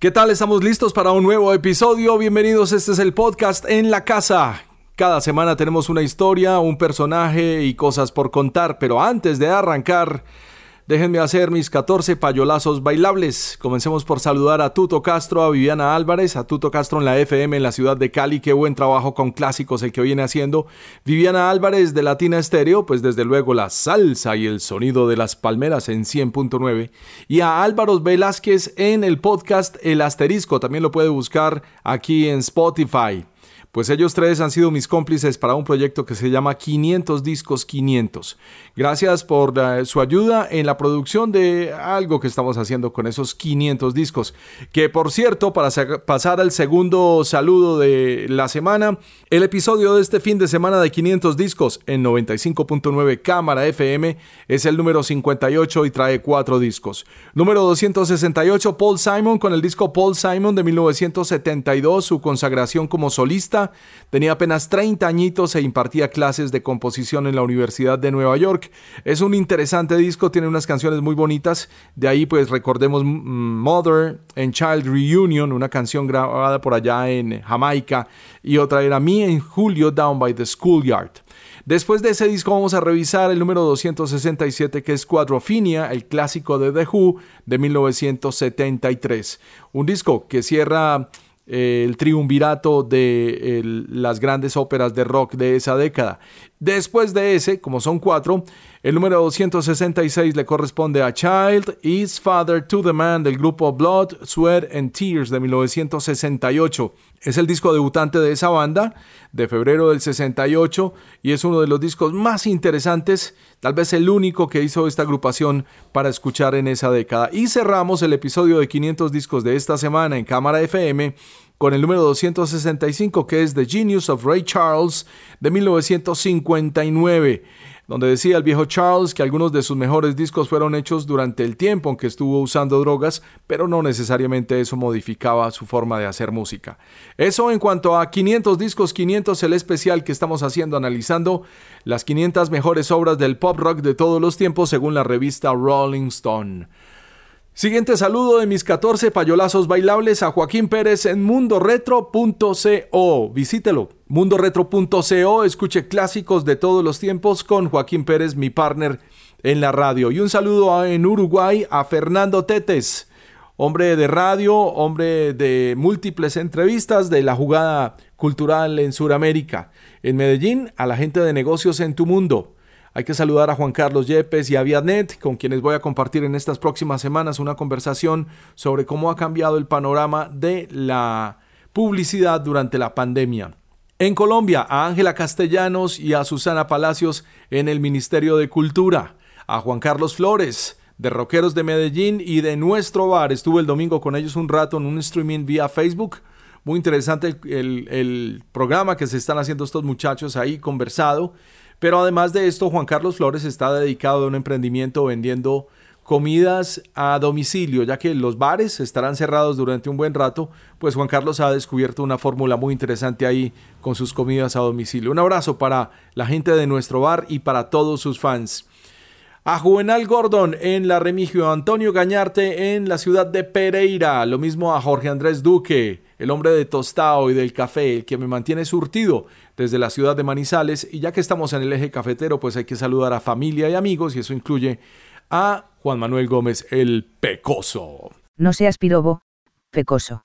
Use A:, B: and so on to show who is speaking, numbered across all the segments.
A: ¿Qué tal? Estamos listos para un nuevo episodio. Bienvenidos, este es el podcast En la Casa. Cada semana tenemos una historia, un personaje y cosas por contar, pero antes de arrancar, déjenme hacer mis 14 payolazos bailables. Comencemos por saludar a Tuto Castro, a Viviana Álvarez, a Tuto Castro en la FM en la ciudad de Cali. Qué buen trabajo con clásicos el que viene haciendo. Viviana Álvarez de Latina Estéreo, pues desde luego la salsa y el sonido de las palmeras en 100.9. Y a Álvaro Velázquez en el podcast El Asterisco. También lo puede buscar aquí en Spotify. Pues ellos tres han sido mis cómplices para un proyecto que se llama 500 Discos 500. Gracias por eh, su ayuda en la producción de algo que estamos haciendo con esos 500 discos. Que por cierto, para pasar al segundo saludo de la semana, el episodio de este fin de semana de 500 discos en 95.9 Cámara FM es el número 58 y trae cuatro discos. Número 268, Paul Simon con el disco Paul Simon de 1972, su consagración como solista tenía apenas 30 añitos e impartía clases de composición en la Universidad de Nueva York. Es un interesante disco, tiene unas canciones muy bonitas, de ahí pues recordemos Mother and Child Reunion, una canción grabada por allá en Jamaica, y otra era Me en Julio Down by the Schoolyard. Después de ese disco vamos a revisar el número 267 que es Quadrophenia, el clásico de The Who de 1973. Un disco que cierra el triunvirato de las grandes óperas de rock de esa década. Después de ese, como son cuatro, el número 266 le corresponde a Child is Father to the Man del grupo Blood, Sweat and Tears de 1968. Es el disco debutante de esa banda de febrero del 68 y es uno de los discos más interesantes, tal vez el único que hizo esta agrupación para escuchar en esa década. Y cerramos el episodio de 500 discos de esta semana en Cámara FM con el número 265 que es The Genius of Ray Charles de 1959 donde decía el viejo Charles que algunos de sus mejores discos fueron hechos durante el tiempo en que estuvo usando drogas, pero no necesariamente eso modificaba su forma de hacer música. Eso en cuanto a 500 discos 500, el especial que estamos haciendo analizando las 500 mejores obras del pop rock de todos los tiempos según la revista Rolling Stone. Siguiente saludo de mis 14 payolazos bailables a Joaquín Pérez en mundoretro.co. Visítelo, mundoretro.co, escuche clásicos de todos los tiempos con Joaquín Pérez, mi partner en la radio. Y un saludo en Uruguay a Fernando Tetes, hombre de radio, hombre de múltiples entrevistas de la jugada cultural en Sudamérica. En Medellín, a la gente de negocios en tu mundo. Hay que saludar a Juan Carlos Yepes y a Viadnet, con quienes voy a compartir en estas próximas semanas una conversación sobre cómo ha cambiado el panorama de la publicidad durante la pandemia. En Colombia, a Ángela Castellanos y a Susana Palacios en el Ministerio de Cultura. A Juan Carlos Flores, de Rockeros de Medellín y de Nuestro Bar. Estuve el domingo con ellos un rato en un streaming vía Facebook. Muy interesante el, el programa que se están haciendo estos muchachos ahí, conversado. Pero además de esto, Juan Carlos Flores está dedicado a un emprendimiento vendiendo comidas a domicilio, ya que los bares estarán cerrados durante un buen rato, pues Juan Carlos ha descubierto una fórmula muy interesante ahí con sus comidas a domicilio. Un abrazo para la gente de nuestro bar y para todos sus fans. A Juvenal Gordon en la Remigio, Antonio Gañarte en la ciudad de Pereira, lo mismo a Jorge Andrés Duque, el hombre de tostado y del café, el que me mantiene surtido desde la ciudad de Manizales. Y ya que estamos en el eje cafetero, pues hay que saludar a familia y amigos, y eso incluye a Juan Manuel Gómez, el Pecoso.
B: No seas pirobo, Pecoso.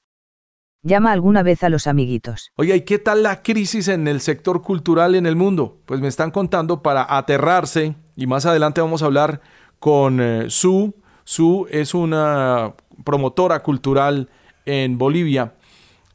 B: Llama alguna vez a los amiguitos.
A: Oye, ¿y qué tal la crisis en el sector cultural en el mundo? Pues me están contando para aterrarse, y más adelante vamos a hablar con eh, Su. Su es una promotora cultural en Bolivia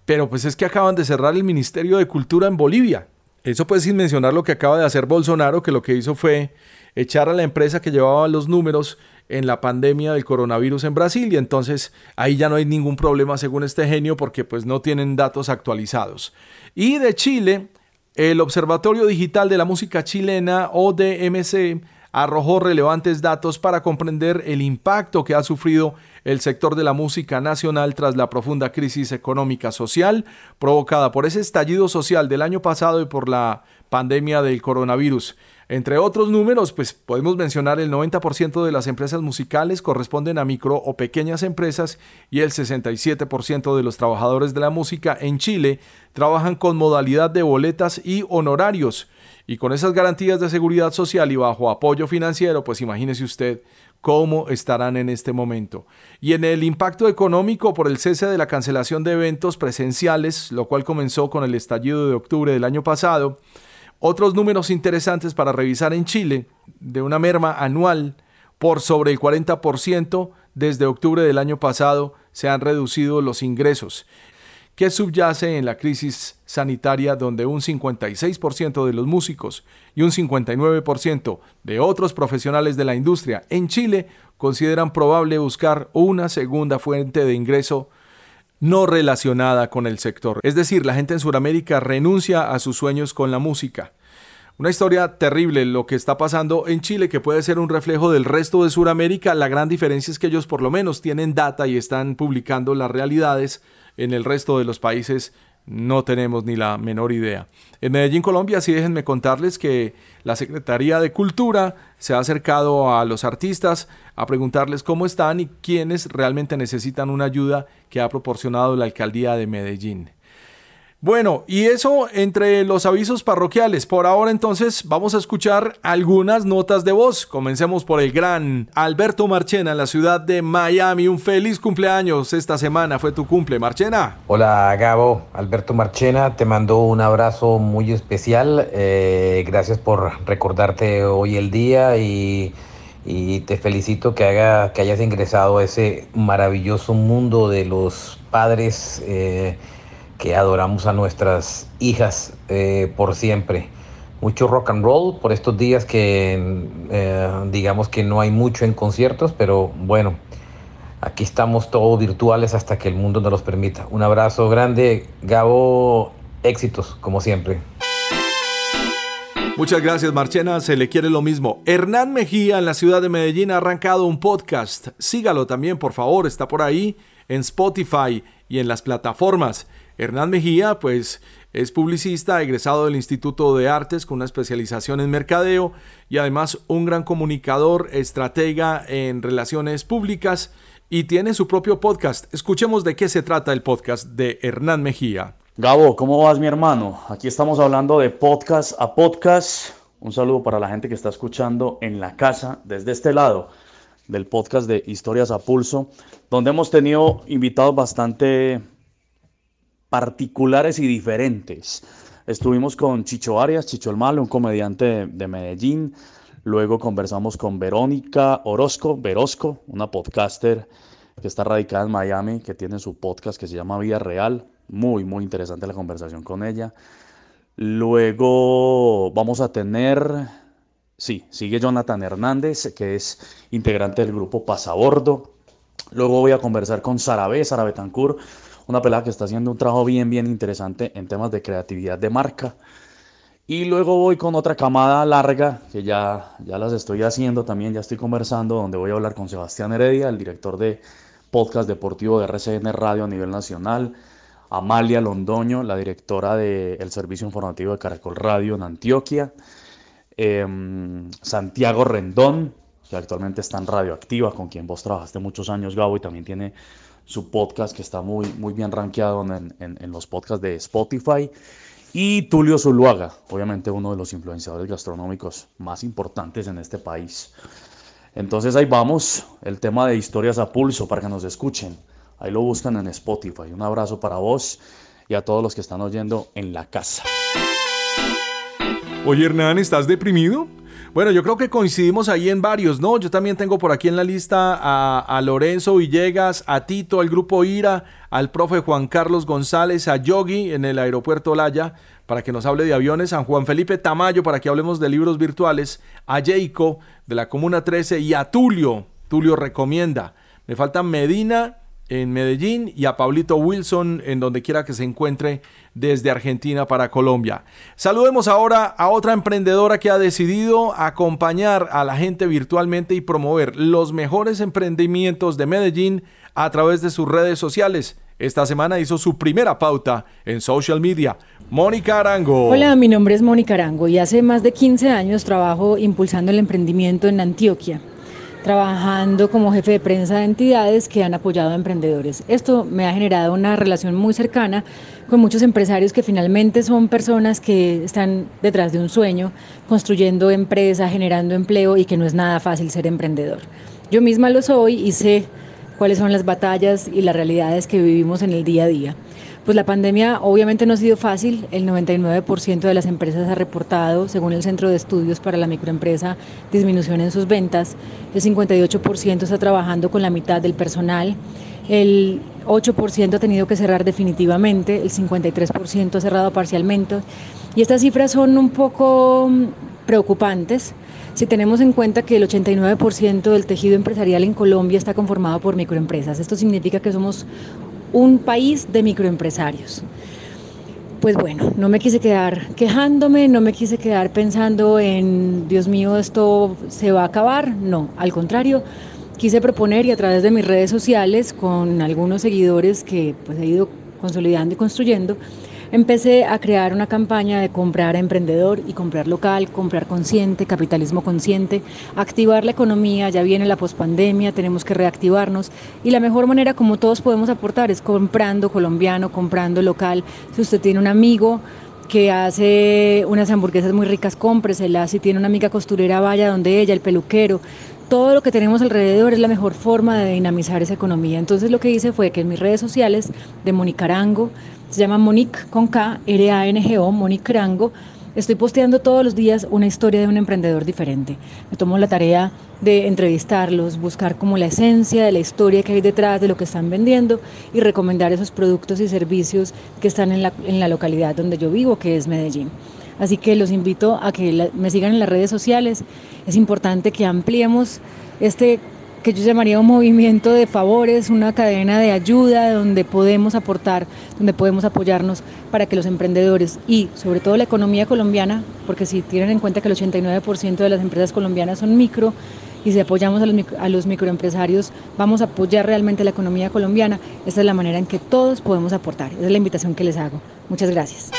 A: pero pues es que acaban de cerrar el Ministerio de Cultura en Bolivia. Eso pues sin mencionar lo que acaba de hacer Bolsonaro, que lo que hizo fue echar a la empresa que llevaba los números en la pandemia del coronavirus en Brasil y entonces ahí ya no hay ningún problema según este genio porque pues no tienen datos actualizados. Y de Chile, el Observatorio Digital de la Música Chilena, ODMC, arrojó relevantes datos para comprender el impacto que ha sufrido el sector de la música nacional tras la profunda crisis económica social provocada por ese estallido social del año pasado y por la pandemia del coronavirus. Entre otros números, pues podemos mencionar el 90% de las empresas musicales corresponden a micro o pequeñas empresas y el 67% de los trabajadores de la música en Chile trabajan con modalidad de boletas y honorarios. Y con esas garantías de seguridad social y bajo apoyo financiero, pues imagínese usted cómo estarán en este momento. Y en el impacto económico por el cese de la cancelación de eventos presenciales, lo cual comenzó con el estallido de octubre del año pasado, otros números interesantes para revisar en Chile, de una merma anual por sobre el 40%, desde octubre del año pasado se han reducido los ingresos, que subyace en la crisis sanitaria donde un 56% de los músicos y un 59% de otros profesionales de la industria en Chile consideran probable buscar una segunda fuente de ingreso no relacionada con el sector. Es decir, la gente en Sudamérica renuncia a sus sueños con la música. Una historia terrible lo que está pasando en Chile, que puede ser un reflejo del resto de Sudamérica. La gran diferencia es que ellos por lo menos tienen data y están publicando las realidades. En el resto de los países no tenemos ni la menor idea. En Medellín, Colombia, sí déjenme contarles que la Secretaría de Cultura se ha acercado a los artistas a preguntarles cómo están y quiénes realmente necesitan una ayuda que ha proporcionado la alcaldía de Medellín. Bueno, y eso entre los avisos parroquiales. Por ahora entonces vamos a escuchar algunas notas de voz. Comencemos por el gran Alberto Marchena en la ciudad de Miami. Un feliz cumpleaños esta semana. Fue tu cumple, Marchena.
C: Hola Gabo, Alberto Marchena, te mando un abrazo muy especial. Eh, gracias por recordarte hoy el día y, te felicito que, haga, que hayas ingresado a ese maravilloso mundo de los padres. Eh, que adoramos a nuestras hijas eh, por siempre. Mucho rock and roll por estos días que eh, digamos que no hay mucho en conciertos, pero bueno, aquí estamos todos virtuales hasta que el mundo nos los permita. Un abrazo grande, Gabo, éxitos como siempre.
A: Muchas gracias Marchena, se le quiere lo mismo. Hernán Mejía en la ciudad de Medellín ha arrancado un podcast. Sígalo también, por favor, está por ahí en Spotify y en las plataformas. Hernán Mejía, pues es publicista, egresado del Instituto de Artes con una especialización en mercadeo y además un gran comunicador, estratega en relaciones públicas y tiene su propio podcast. Escuchemos de qué se trata el podcast de Hernán Mejía.
D: Gabo, ¿cómo vas mi hermano? Aquí estamos hablando de podcast a podcast. Un saludo para la gente que está escuchando en la casa desde este lado del podcast de Historias a Pulso, donde hemos tenido invitados bastante particulares y diferentes. Estuvimos con Chicho Arias, Chicho el Malo, un comediante de, Medellín. Luego conversamos con Verónica Orozco, Verosco, una podcaster que está radicada en Miami, que tiene su podcast que se llama Vida Real. Muy, muy interesante la conversación con ella. Luego vamos a tener, sí, sigue Jonathan Hernández, que es integrante del grupo Pasabordo. Luego voy a conversar con Sara Sara Betancourt, una pelada que está haciendo un trabajo bien, bien interesante en temas de creatividad de marca. Y luego voy con otra camada larga que ya, ya las estoy haciendo también, ya estoy conversando, donde voy a hablar con Sebastián Heredia, el director de podcast deportivo de RCN Radio a nivel nacional, Amalia Londoño, la directora del servicio informativo de Caracol Radio en Antioquia, em, Santiago Rendón, que actualmente está en Radioactiva, con quien vos trabajaste muchos años, Gabo, y también tiene su podcast que está muy, muy bien rankeado en, en, los podcasts de Spotify. Y Tulio Zuluaga, obviamente uno de los influenciadores gastronómicos más importantes en este país. Entonces ahí vamos, el tema de historias a pulso para que nos escuchen. Ahí lo buscan en Spotify. Un abrazo para vos y a todos los que están oyendo en la casa.
A: Oye Hernán, ¿estás deprimido? Bueno, yo creo que coincidimos ahí en varios, ¿no? Yo también tengo por aquí en la lista a, Lorenzo Villegas, a Tito, al grupo IRA, al profe Juan Carlos González, a Yogi en el aeropuerto Laya, para que nos hable de aviones, a Juan Felipe Tamayo para que hablemos de libros virtuales, a Jayco de la Comuna 13 y a Tulio. Tulio recomienda. Me faltan Medina en Medellín y a Pablito Wilson en donde quiera que se encuentre desde Argentina para Colombia. Saludemos ahora a otra emprendedora que ha decidido acompañar a la gente virtualmente y promover los mejores emprendimientos de Medellín a través de sus redes sociales. Esta semana hizo su primera pauta en social media. Mónica Arango.
E: Hola, mi nombre es Mónica Arango y hace más de 15 años trabajo impulsando el emprendimiento en Antioquia trabajando como jefe de prensa de entidades que han apoyado a emprendedores. Esto me ha generado una relación muy cercana con muchos empresarios que finalmente son personas que están detrás de un sueño, construyendo empresa, generando empleo y que no es nada fácil ser emprendedor. Yo misma lo soy y sé cuáles son las batallas y las realidades que vivimos en el día a día. Pues la pandemia obviamente no ha sido fácil. El 99% de las empresas ha reportado, según el Centro de Estudios para la Microempresa, disminución en sus ventas. El 58% está trabajando con la mitad del personal. El 8% ha tenido que cerrar definitivamente. El 53% ha cerrado parcialmente. Y estas cifras son un poco mm, preocupantes si tenemos en cuenta que el 89% del tejido empresarial en Colombia está conformado por microempresas. Esto significa que somos un país de microempresarios. Pues bueno, no me quise quedar quejándome, no me quise quedar pensando en, Dios mío, esto se va a acabar. No, al contrario, quise proponer y a través de mis redes sociales, con algunos seguidores que pues he ido consolidando y construyendo, empecé a crear una campaña de comprar emprendedor y comprar local, comprar consciente, capitalismo consciente, activar la economía, ya viene la pospandemia, tenemos que reactivarnos y la mejor manera como todos podemos aportar es comprando colombiano, comprando local. Si usted tiene un amigo que hace unas hamburguesas muy ricas, cómpreselas. Si tiene una amiga costurera, vaya donde ella, el peluquero todo lo que tenemos alrededor es la mejor forma de dinamizar esa economía. Entonces lo que hice fue que en mis redes sociales de Monicarango, se llama Monique con K, R-A-N-G-O, Monique Rango, estoy posteando todos los días una historia de un emprendedor diferente. Me tomo la tarea de entrevistarlos, buscar como la esencia de la historia que hay detrás de lo que están vendiendo y recomendar esos productos y servicios que están en la, en la localidad donde yo vivo, que es Medellín. Así que los invito a que me sigan en las redes sociales. Es importante que ampliemos este que yo llamaría un movimiento de favores, una cadena de ayuda donde podemos aportar, donde podemos apoyarnos para que los emprendedores y sobre todo la economía colombiana, porque si tienen en cuenta que el 89% de las empresas colombianas son micro y si apoyamos a los, a los microempresarios, vamos a apoyar realmente la economía colombiana. Esta es la manera en que todos podemos aportar. Esa es la invitación que les hago. Muchas gracias.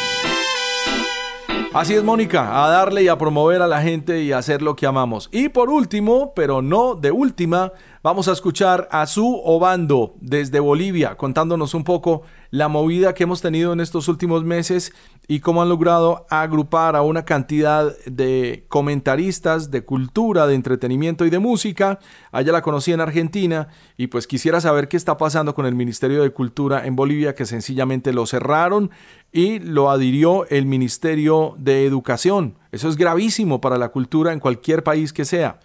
A: Así es, Mónica, a darle y a promover a la gente y a hacer lo que amamos. Y por último, pero no de última, vamos a escuchar a Su Obando desde Bolivia, contándonos un poco la movida que hemos tenido en estos últimos meses y cómo han logrado agrupar a una cantidad de comentaristas de cultura, de entretenimiento y de música. Allá la conocí en Argentina y pues quisiera saber qué está pasando con el Ministerio de Cultura en Bolivia, que sencillamente lo cerraron y lo adhirió el Ministerio de Educación. Eso es gravísimo para la cultura en cualquier país que sea.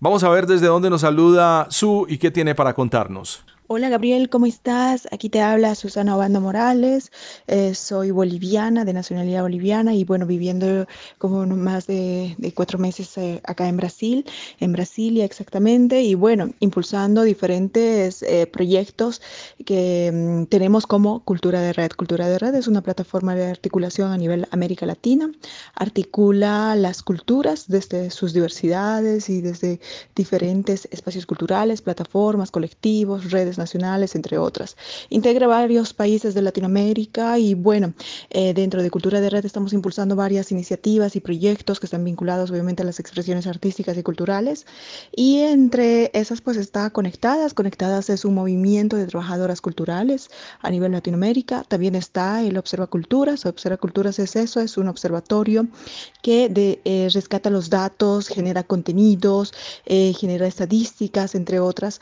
A: Vamos a ver desde dónde nos saluda Su y qué tiene para contarnos.
F: Hola Gabriel, ¿cómo estás? Aquí te habla Susana Obando Morales, eh, soy boliviana, de nacionalidad boliviana y bueno, viviendo como más de, cuatro meses eh, acá en Brasil, en Brasilia exactamente, y bueno, impulsando diferentes eh, proyectos que mm, tenemos como Cultura de Red. Cultura de Red es una plataforma de articulación a nivel América Latina, articula las culturas desde sus diversidades y desde diferentes espacios culturales, plataformas, colectivos, redes nacionales, entre otras. Integra varios países de Latinoamérica y bueno, eh, dentro de Cultura de Red estamos impulsando varias iniciativas y proyectos que están vinculados obviamente a las expresiones artísticas y culturales y entre esas pues está Conectadas. Conectadas es un movimiento de trabajadoras culturales a nivel Latinoamérica. También está el Observa Culturas. Observa Culturas es eso, es un observatorio que de, eh, rescata los datos, genera contenidos, eh, genera estadísticas, entre otras,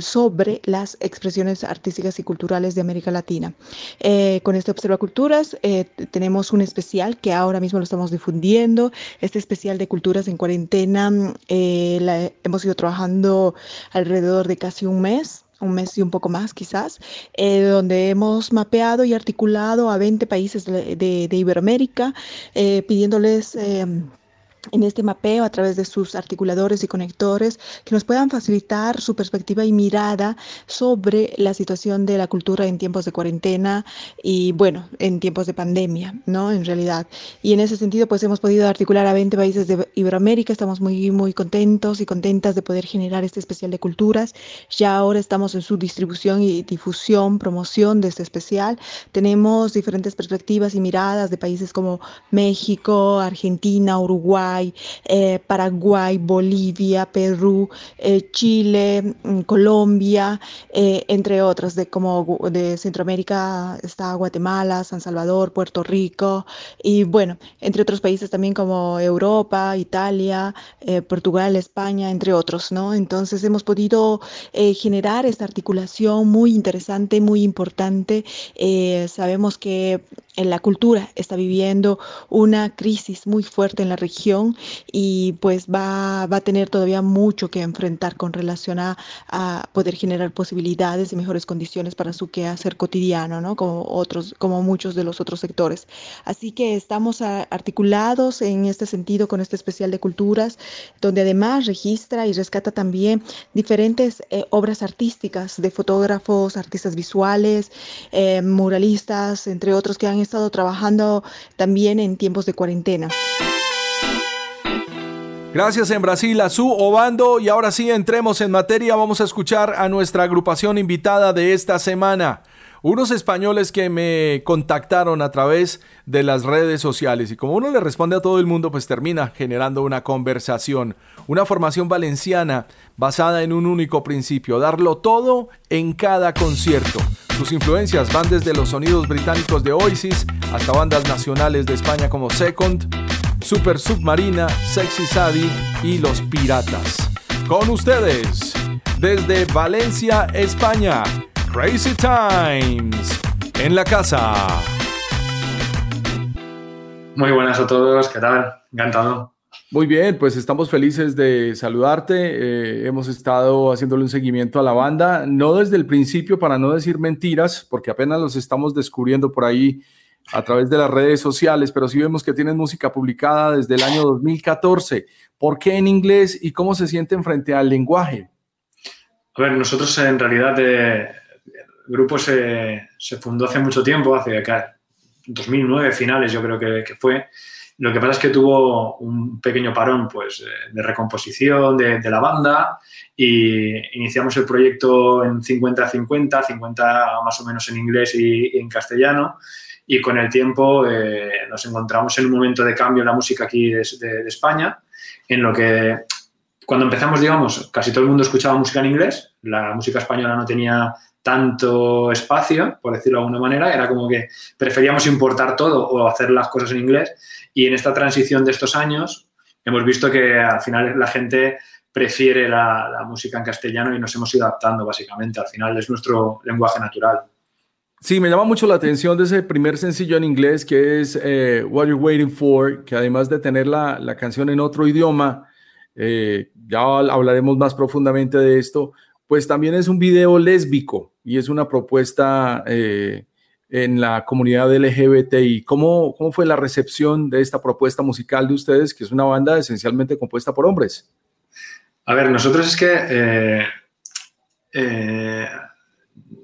F: sobre la expresiones artísticas y culturales de América Latina. Eh, con este Observa Culturas eh, tenemos un especial que ahora mismo lo estamos difundiendo, este especial de culturas en cuarentena, eh, hemos ido trabajando alrededor de casi un mes un mes y un poco más quizás, donde hemos mapeado y articulado a 20 países de, de Iberoamérica, pidiéndoles en este mapeo a través de sus articuladores y conectores que nos puedan facilitar su perspectiva y mirada sobre la situación de la cultura en tiempos de cuarentena y bueno, en tiempos de pandemia, ¿no? En realidad. Y en ese sentido, pues hemos podido articular a 20 países de Iberoamérica, estamos muy, muy contentos y contentas de poder generar este especial de culturas. Ya ahora estamos en su distribución y difusión, promoción de este especial. Tenemos diferentes perspectivas y miradas de países como México, Argentina, Uruguay, eh, Paraguay, Bolivia, Perú, eh, Chile, mm, Colombia, eh, entre otros, de como de Centroamérica está Guatemala, San Salvador, Puerto Rico y bueno, entre otros países también como Europa, Italia, Portugal, España, entre otros, ¿no? Entonces hemos podido generar esta articulación muy interesante, muy importante. sabemos que la cultura está viviendo una crisis muy fuerte en la región y pues va, va a tener todavía mucho que enfrentar con relación a, poder generar posibilidades y mejores condiciones para su quehacer cotidiano, ¿no? Como otros, como muchos de los otros sectores. Así que estamos articulados en este sentido con este especial de culturas, donde además registra y rescata también diferentes eh, obras artísticas de fotógrafos, artistas visuales, eh, muralistas, entre otros que han estado trabajando también en tiempos de cuarentena.
A: Gracias en Brasil a su Obando y ahora sí entremos en materia, vamos a escuchar a nuestra agrupación invitada de esta semana. Unos españoles que me contactaron a través de las redes sociales y como uno le responde a todo el mundo pues termina generando una conversación, una formación valenciana basada en un único principio, darlo todo en cada concierto. Sus influencias van desde los sonidos británicos de Oasis hasta bandas nacionales de España como Second, Super Submarina, Sexy Sadie y Los Piratas. Con ustedes, desde Valencia, España, Crazy Times, en la casa.
G: Muy buenas a todos, ¿qué tal? Encantado.
A: Muy bien, pues estamos felices de saludarte. Eh, hemos estado haciéndole un seguimiento a la banda, no desde el principio para no decir mentiras, porque apenas los estamos descubriendo por ahí a través de las redes sociales, pero sí vemos que tienen música publicada desde el año 2014. ¿Por qué en inglés y cómo se sienten frente al lenguaje?
G: A ver, nosotros en realidad eh, el grupo se, fundó hace mucho tiempo, hace 2009 finales yo creo que, que fue. Lo que pasa es que tuvo un pequeño parón pues, de recomposición de, la banda y iniciamos el proyecto en 50-50, 50 más o menos en inglés y, en castellano. Y con el tiempo eh, nos encontramos en un momento de cambio en la música aquí de, España, en lo que cuando empezamos, digamos, casi todo el mundo escuchaba música en inglés, la música española no tenía tanto espacio, por decirlo de alguna manera, era como que preferíamos importar todo o hacer las cosas en inglés y en esta transición de estos años hemos visto que al final la gente prefiere la, música en castellano y nos hemos ido adaptando básicamente. Al final es nuestro lenguaje natural.
A: Sí, me llama mucho la atención de ese primer sencillo en inglés que es eh, What You're Waiting For, que además de tener la, la canción en otro idioma, eh, ya hablaremos más profundamente de esto, pues también es un video lésbico y es una propuesta eh, en la comunidad LGBTI. ¿Cómo, ¿Cómo fue la recepción de esta propuesta musical de ustedes, que es una banda esencialmente compuesta por hombres?
G: A ver, nosotros es que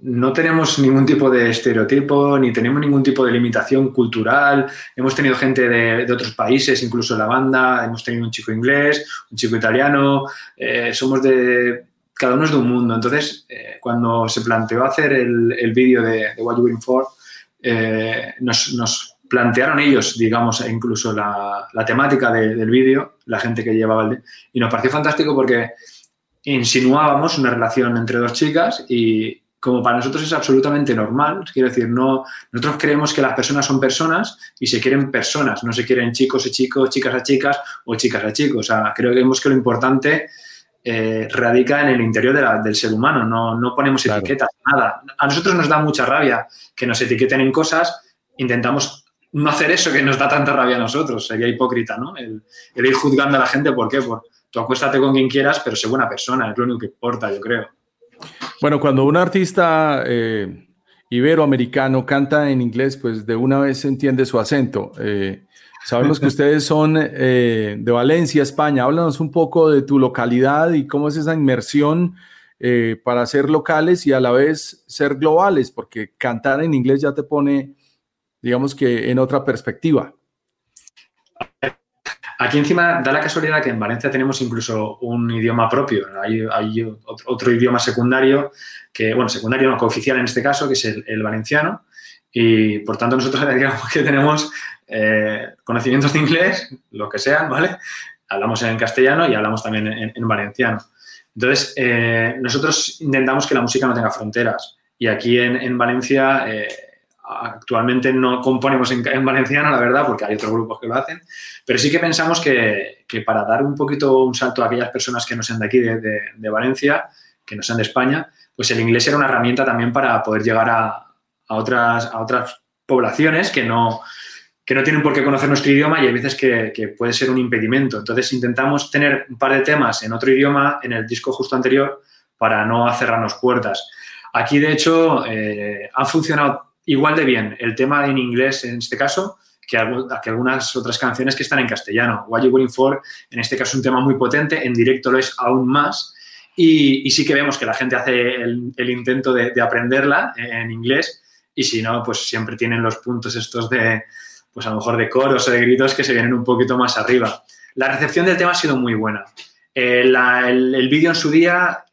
G: no tenemos ningún tipo de estereotipo, ni tenemos ningún tipo de limitación cultural. Hemos tenido gente de, otros países, incluso la banda, hemos tenido un chico inglés, un chico italiano, eh, somos de cada uno es de un mundo. Entonces, cuando se planteó hacer el, vídeo de, What You Waiting For, eh, nos, plantearon ellos, digamos, incluso la, temática del vídeo, la gente que llevaba el... Y nos pareció fantástico porque insinuábamos una relación entre dos chicas y como para nosotros es absolutamente normal, quiero decir, no, nosotros creemos que las personas son personas y se quieren personas, no se quieren chicos y chicos, chicas a chicas o chicas a chicos. O sea, creo que vemos que lo importante eh, radica en el interior del ser humano, no, ponemos etiquetas, nada. A nosotros nos da mucha rabia que nos etiqueten en cosas, intentamos no hacer eso que nos da tanta rabia a nosotros, sería hipócrita, ¿no? El, ir juzgando a la gente, ¿por qué? Por, tú acuéstate con quien quieras, pero sé buena persona, es lo único que importa, yo creo.
A: Bueno, cuando un artista eh, iberoamericano canta en inglés, pues de una vez se entiende su acento. Eh, Sabemos que ustedes son eh, de Valencia, España. Háblanos un poco de tu localidad y cómo es esa inmersión para ser locales y a la vez ser globales, porque cantar en inglés ya te pone, digamos que, en otra perspectiva.
G: Aquí encima da la casualidad que en Valencia tenemos incluso un idioma propio. Hay, otro idioma secundario, que, bueno, secundario no, cooficial en este caso, que es el valenciano y por tanto nosotros digamos que tenemos eh, conocimientos de inglés, lo que sean, ¿vale? Hablamos en castellano y hablamos también en, valenciano. Entonces, eh, nosotros intentamos que la música no tenga fronteras. Y aquí en, Valencia eh, actualmente no componemos en, valenciano, la verdad, porque hay otros grupos que lo hacen, pero sí que pensamos que, para dar un poquito un salto a aquellas personas que no sean de aquí, de, Valencia, que no sean de España, pues el inglés era una herramienta también para poder llegar a, a otras, a otras poblaciones que no, que no tienen por qué conocer nuestro idioma y hay veces que, puede ser un impedimento. Entonces intentamos tener un par de temas en otro idioma en el disco justo anterior para no cerrarnos puertas. Aquí, de hecho, eh, ha funcionado igual de bien el tema en inglés en este caso que, algunas otras canciones que están en castellano. What You Waiting For, en este caso, es un tema muy potente, en directo lo es aún más. Y, sí que vemos que la gente hace el, intento de, de, aprenderla en inglés y si no, pues siempre tienen los puntos estos de, pues a lo mejor de coros o de gritos que se vienen un poquito más arriba. La recepción del tema ha sido muy buena. Eh, el, vídeo en su día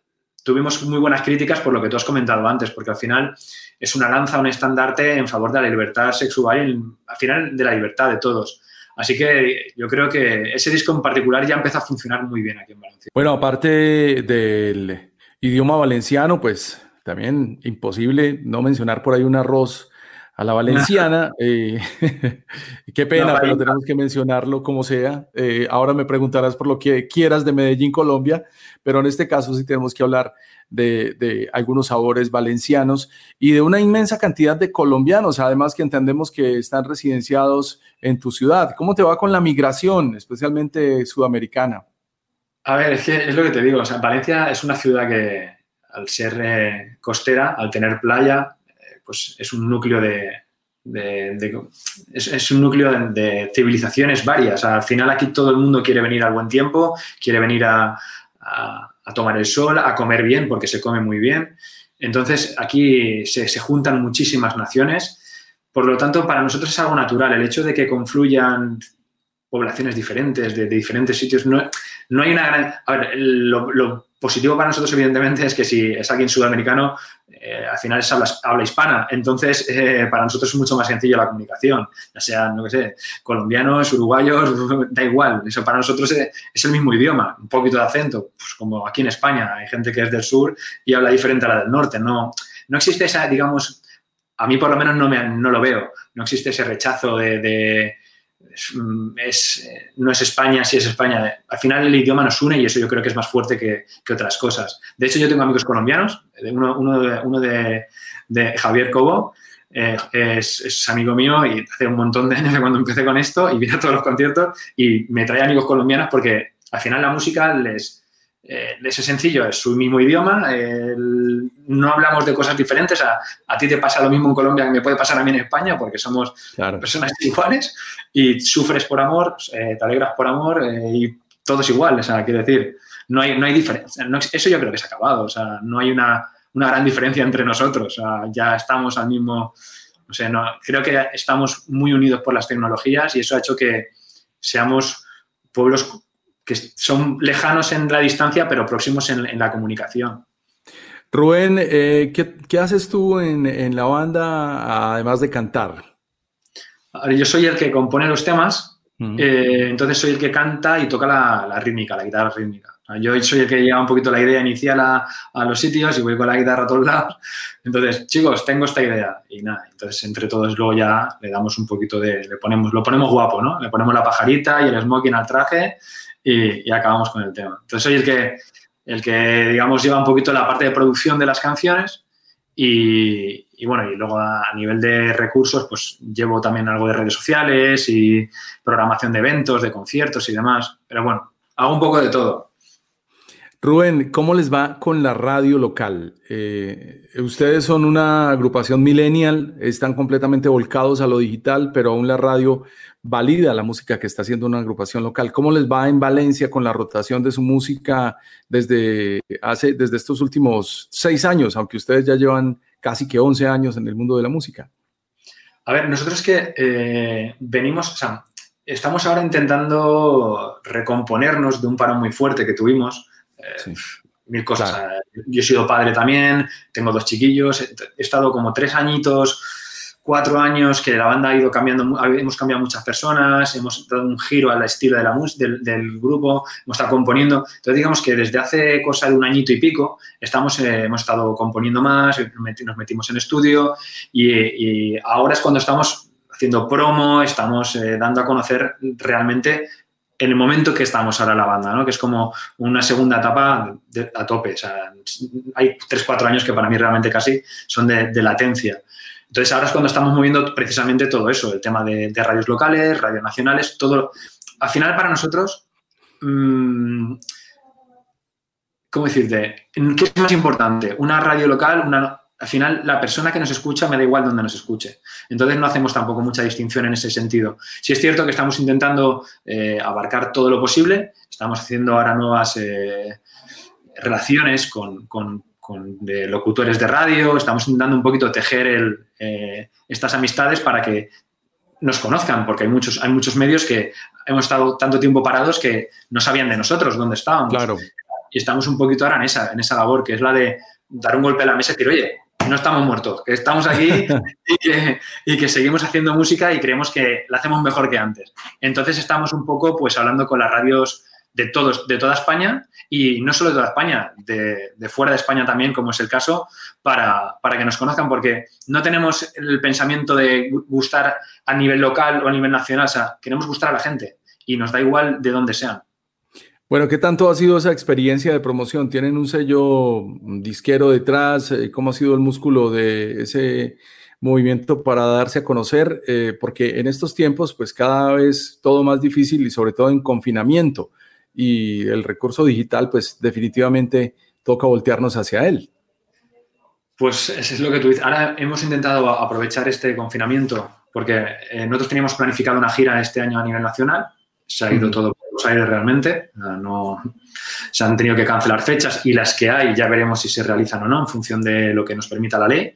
G: tuvimos muy buenas críticas por lo que tú has comentado antes, porque al final es una lanza, un estandarte en favor de la libertad sexual y al final de la libertad de todos. Así que yo creo que ese disco en particular ya empieza a funcionar muy bien aquí en Valencia.
A: Bueno, aparte del idioma valenciano, pues también imposible no mencionar por ahí un arroz a la valenciana. Eh, qué pena, pero tenemos que mencionarlo como sea. Eh, ahora me preguntarás por lo que quieras de Medellín, Colombia, pero en este caso sí tenemos que hablar de, algunos sabores valencianos y de una inmensa cantidad de colombianos, además que entendemos que están residenciados en tu ciudad. ¿Cómo te va con la migración, especialmente sudamericana?
G: A ver, es, es lo que te digo, o sea, Valencia es una ciudad que, al ser eh, costera, al tener playa, pues es un núcleo de, es, un núcleo de, civilizaciones varias. al final aquí todo el mundo quiere venir al buen tiempo, quiere venir a, tomar el sol, a comer bien, porque se come muy bien. Entonces aquí se, se, juntan muchísimas naciones. Por lo tanto, para nosotros es algo natural. El hecho de que confluyan poblaciones diferentes, de, diferentes sitios, no, no, hay una gran... A ver, lo, positivo para nosotros, evidentemente, es que si es alguien sudamericano, eh, al final es habla, hispana. Entonces, eh, para nosotros es mucho más sencillo la comunicación. Ya sea, no sé, colombianos, uruguayos, da igual. Eso para nosotros es, el mismo idioma, un poquito de acento. Pues como aquí en España hay gente que es del sur y habla diferente a la del norte. No, no existe esa, digamos, a mí por lo menos no, me, no lo veo. No existe ese rechazo de es, eh, no es España, si es España. Al final el idioma nos une y eso yo creo que es más fuerte que, otras cosas. De hecho, yo tengo amigos colombianos, uno, de, Javier Cobo, eh, es, amigo mío y hace un montón de años cuando empecé con esto y viene a todos los conciertos y me trae amigos colombianos porque al final la música les, eh, es sencillo, es su mismo idioma, no hablamos de cosas diferentes, a, a, ti te pasa lo mismo en Colombia que me puede pasar a mí en España porque somos personas iguales y sufres por amor, eh, te alegras por amor eh, y todo es igual, o sea, quiero decir, no hay, no hay diferencia, eso yo creo que se ha acabado, o sea, no hay una, una gran diferencia entre nosotros, o sea, ya estamos al mismo, o sea, no, creo que estamos muy unidos por las tecnologías y eso ha hecho que seamos pueblos que son lejanos en la distancia, pero próximos en, la comunicación.
A: Rubén, eh, ¿qué, haces tú en, la banda además de cantar?
G: yo soy el que compone los temas, eh, entonces soy el que canta y toca la, rítmica, la guitarra rítmica. Yo soy el que lleva un poquito la idea inicial a, los sitios y voy con la guitarra a todos lados. Entonces, chicos, tengo esta idea. Y nada, entonces entre todos luego ya le damos un poquito de, le ponemos, lo ponemos guapo, ¿no? Le ponemos la pajarita y el smoking al traje y, acabamos con el tema. Entonces soy el que, el que, digamos, lleva un poquito la parte de producción de las canciones y, bueno, y luego a, nivel de recursos, pues llevo también algo de redes sociales y programación de eventos, de conciertos y demás. Pero bueno, hago un poco de todo.
A: Rubén, ¿cómo les va con la radio local? Eh, ustedes son una agrupación millennial, están completamente volcados a lo digital, pero aún la radio valida la música que está haciendo una agrupación local. ¿Cómo les va en Valencia con la rotación de su música desde, hace, desde estos últimos seis años, aunque ustedes ya llevan casi que 11 años en el mundo de la música?
G: A ver, nosotros que eh, venimos, o sea, estamos ahora intentando recomponernos de un paro muy fuerte que tuvimos Mil cosas. Yo he sido padre también, tengo dos chiquillos, he estado como tres añitos, cuatro años que la banda ha ido cambiando, hemos cambiado muchas personas, hemos dado un giro al estilo de la del, del, grupo, hemos estado componiendo. Entonces, digamos que desde hace cosa de un añito y pico, estamos, eh, hemos estado componiendo más, nos metimos en estudio y, ahora es cuando estamos haciendo promo, estamos eh, dando a conocer realmente en el momento que estamos ahora la banda, ¿no? que es como una segunda etapa a tope. O sea, hay tres, cuatro años que para mí realmente casi son de, latencia. Entonces ahora es cuando estamos moviendo precisamente todo eso, el tema de, radios locales, radios nacionales, todo. Al final para nosotros, mmm, ¿cómo decirte? ¿Qué es más importante? ¿Una radio local? Una, al final la persona que nos escucha me da igual donde nos escuche. Entonces no hacemos tampoco mucha distinción en ese sentido. Si es cierto que estamos intentando eh, abarcar todo lo posible, estamos haciendo ahora nuevas eh, relaciones con, locutores de radio, estamos intentando un poquito tejer eh, estas amistades para que nos conozcan, porque hay muchos, hay muchos medios que hemos estado tanto tiempo parados que no sabían de nosotros dónde estábamos.
A: Claro.
G: Y estamos un poquito ahora en esa, en esa labor, que es la de dar un golpe a la mesa y decir, oye, no estamos muertos, que estamos aquí y, que, seguimos haciendo música y creemos que la hacemos mejor que antes. Entonces estamos un poco pues hablando con las radios de, todos, de toda España y no solo de toda España, de, fuera de España también, como es el caso, para, para, que nos conozcan, porque no tenemos el pensamiento de gustar a nivel local o a nivel nacional, o sea, queremos gustar a la gente y nos da igual de dónde sean.
A: Bueno, ¿qué tanto ha sido esa experiencia de promoción? ¿Tienen un sello disquero detrás? Eh, ¿Cómo ha sido el músculo de ese movimiento para darse a conocer? Eh, porque en estos tiempos, pues cada vez todo más difícil y sobre todo en confinamiento. Y el recurso digital, pues definitivamente toca voltearnos hacia él.
G: Pues eso es lo que tú dices. Ahora hemos intentado aprovechar este confinamiento porque eh, nosotros teníamos planificado una gira este año a nivel nacional. Se ha ido todo Aires realmente. No, se han tenido que cancelar fechas y las que hay ya veremos si se realizan o no en función de lo que nos permita la ley.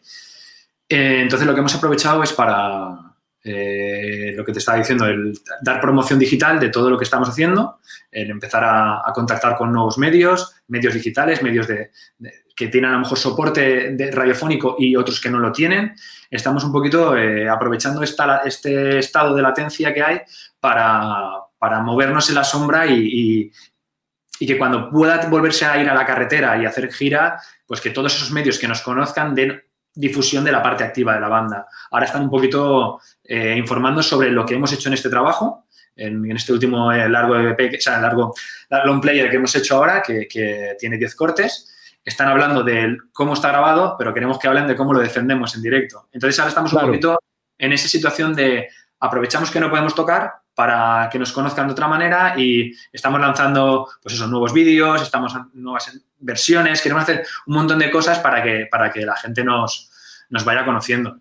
G: Eh, entonces lo que hemos aprovechado es para eh, lo que te estaba diciendo, el dar promoción digital de todo lo que estamos haciendo, el empezar a, contactar con nuevos medios, medios digitales, medios de, que tienen a lo mejor soporte de radiofónico y otros que no lo tienen. Estamos un poquito eh, aprovechando esta, este estado de latencia que hay para, para movernos en la sombra y, que cuando pueda volverse a ir a la carretera y hacer gira, pues que todos esos medios que nos conozcan den difusión de la parte activa de la banda. Ahora están un poquito eh, informando sobre lo que hemos hecho en este trabajo, en, este último eh, largo EP, o sea, largo long player que hemos hecho ahora, que, tiene 10 cortes. Están hablando de cómo está grabado, pero queremos que hablen de cómo lo defendemos en directo. Entonces ahora estamos un poquito en esa situación de aprovechamos que no podemos tocar, para que nos conozcan de otra manera y estamos lanzando pues esos nuevos vídeos, estamos nuevas versiones, queremos hacer un montón de cosas para que, para que la gente nos, nos vaya conociendo.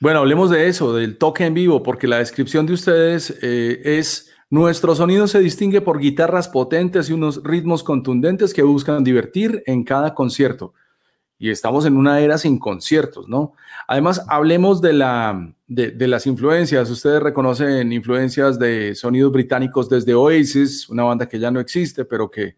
A: Bueno, hablemos de eso, del toque en vivo, porque la descripción de ustedes eh, es nuestro sonido se distingue por guitarras potentes y unos ritmos contundentes que buscan divertir en cada concierto y estamos en una era sin conciertos, ¿no? Además, hablemos de, la, de, las influencias. Ustedes reconocen influencias de sonidos británicos desde Oasis, una banda que ya no existe, pero que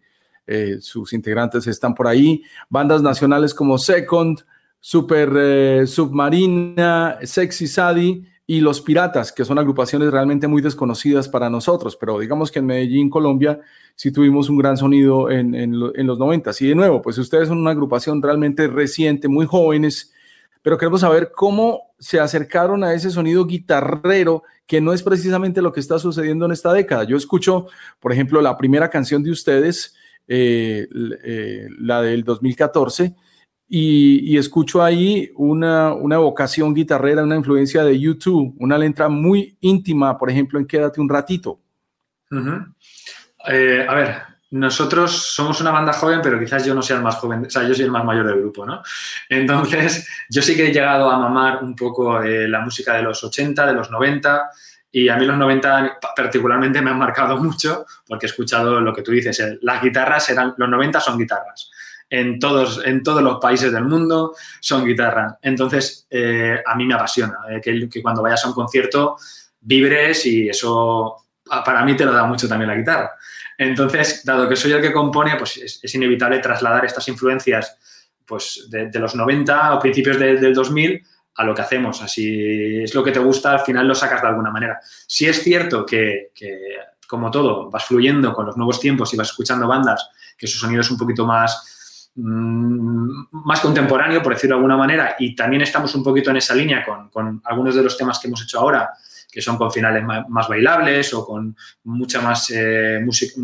A: eh, sus integrantes están por ahí. Bandas nacionales como Second, Super eh, Submarina, Sexy Sadie y Los Piratas, que son agrupaciones realmente muy desconocidas para nosotros, pero digamos que en Medellín, Colombia, sí tuvimos un gran sonido en, en, los 90. Y de nuevo, pues ustedes son una agrupación realmente reciente, muy jóvenes, pero queremos saber cómo se acercaron a ese sonido guitarrero que no es precisamente lo que está sucediendo en esta década. Yo escucho, por ejemplo, la primera canción de ustedes, eh, eh, la del 2014, y, escucho ahí una, una vocación guitarrera, una influencia de YouTube, una letra muy íntima, por ejemplo, en Quédate un ratito.
G: Eh, a ver, nosotros somos una banda joven, pero quizás yo no sea el más joven, o sea, yo soy el más mayor del grupo, ¿no? Entonces, yo sí que he llegado a mamar un poco eh, la música de los 80, de los 90, y a mí los 90 particularmente me han marcado mucho porque he escuchado lo que tú dices, eh, las guitarras eran, los 90 son guitarras. En todos, en todos los países del mundo son guitarras. Entonces, eh, a mí me apasiona que, que cuando vayas a un concierto vibres y eso para mí te lo da mucho también la guitarra. Entonces, dado que soy el que compone, pues es, inevitable trasladar estas influencias pues, de, los 90 o principios del 2000 a lo que hacemos. Así es lo que te gusta, al final lo sacas de alguna manera. Si es cierto que, como todo, vas fluyendo con los nuevos tiempos y vas escuchando bandas que su sonido es un poquito más, más contemporáneo, por decirlo de alguna manera, y también estamos un poquito en esa línea con, con algunos de los temas que hemos hecho ahora, que son con finales más, bailables o con mucha más eh, música,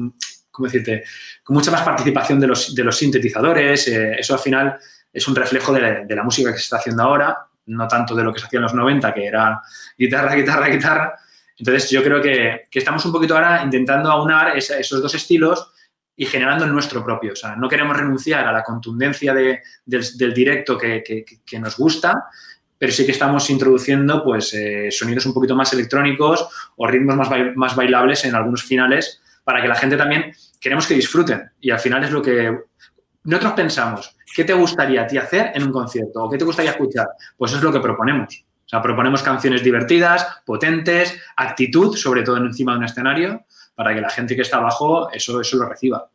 G: ¿cómo decirte? Con mucha más participación de los, de los sintetizadores. Eh, eso al final es un reflejo de la, música que se está haciendo ahora, no tanto de lo que se hacía en los 90, que era guitarra, guitarra, guitarra. Entonces yo creo que, estamos un poquito ahora intentando aunar esos dos estilos y generando nuestro propio. O sea, no queremos renunciar a la contundencia del, directo que, que, nos gusta, pero sí que estamos introduciendo pues, eh, sonidos un poquito más electrónicos o ritmos más, más bailables en algunos finales para que la gente también queremos que disfruten. Y al final es lo que nosotros pensamos, ¿qué te gustaría a ti hacer en un concierto o qué te gustaría escuchar? Pues es lo que proponemos. O sea, proponemos canciones divertidas, potentes, actitud, sobre todo encima de un escenario, para que la gente que está abajo eso, eso lo reciba.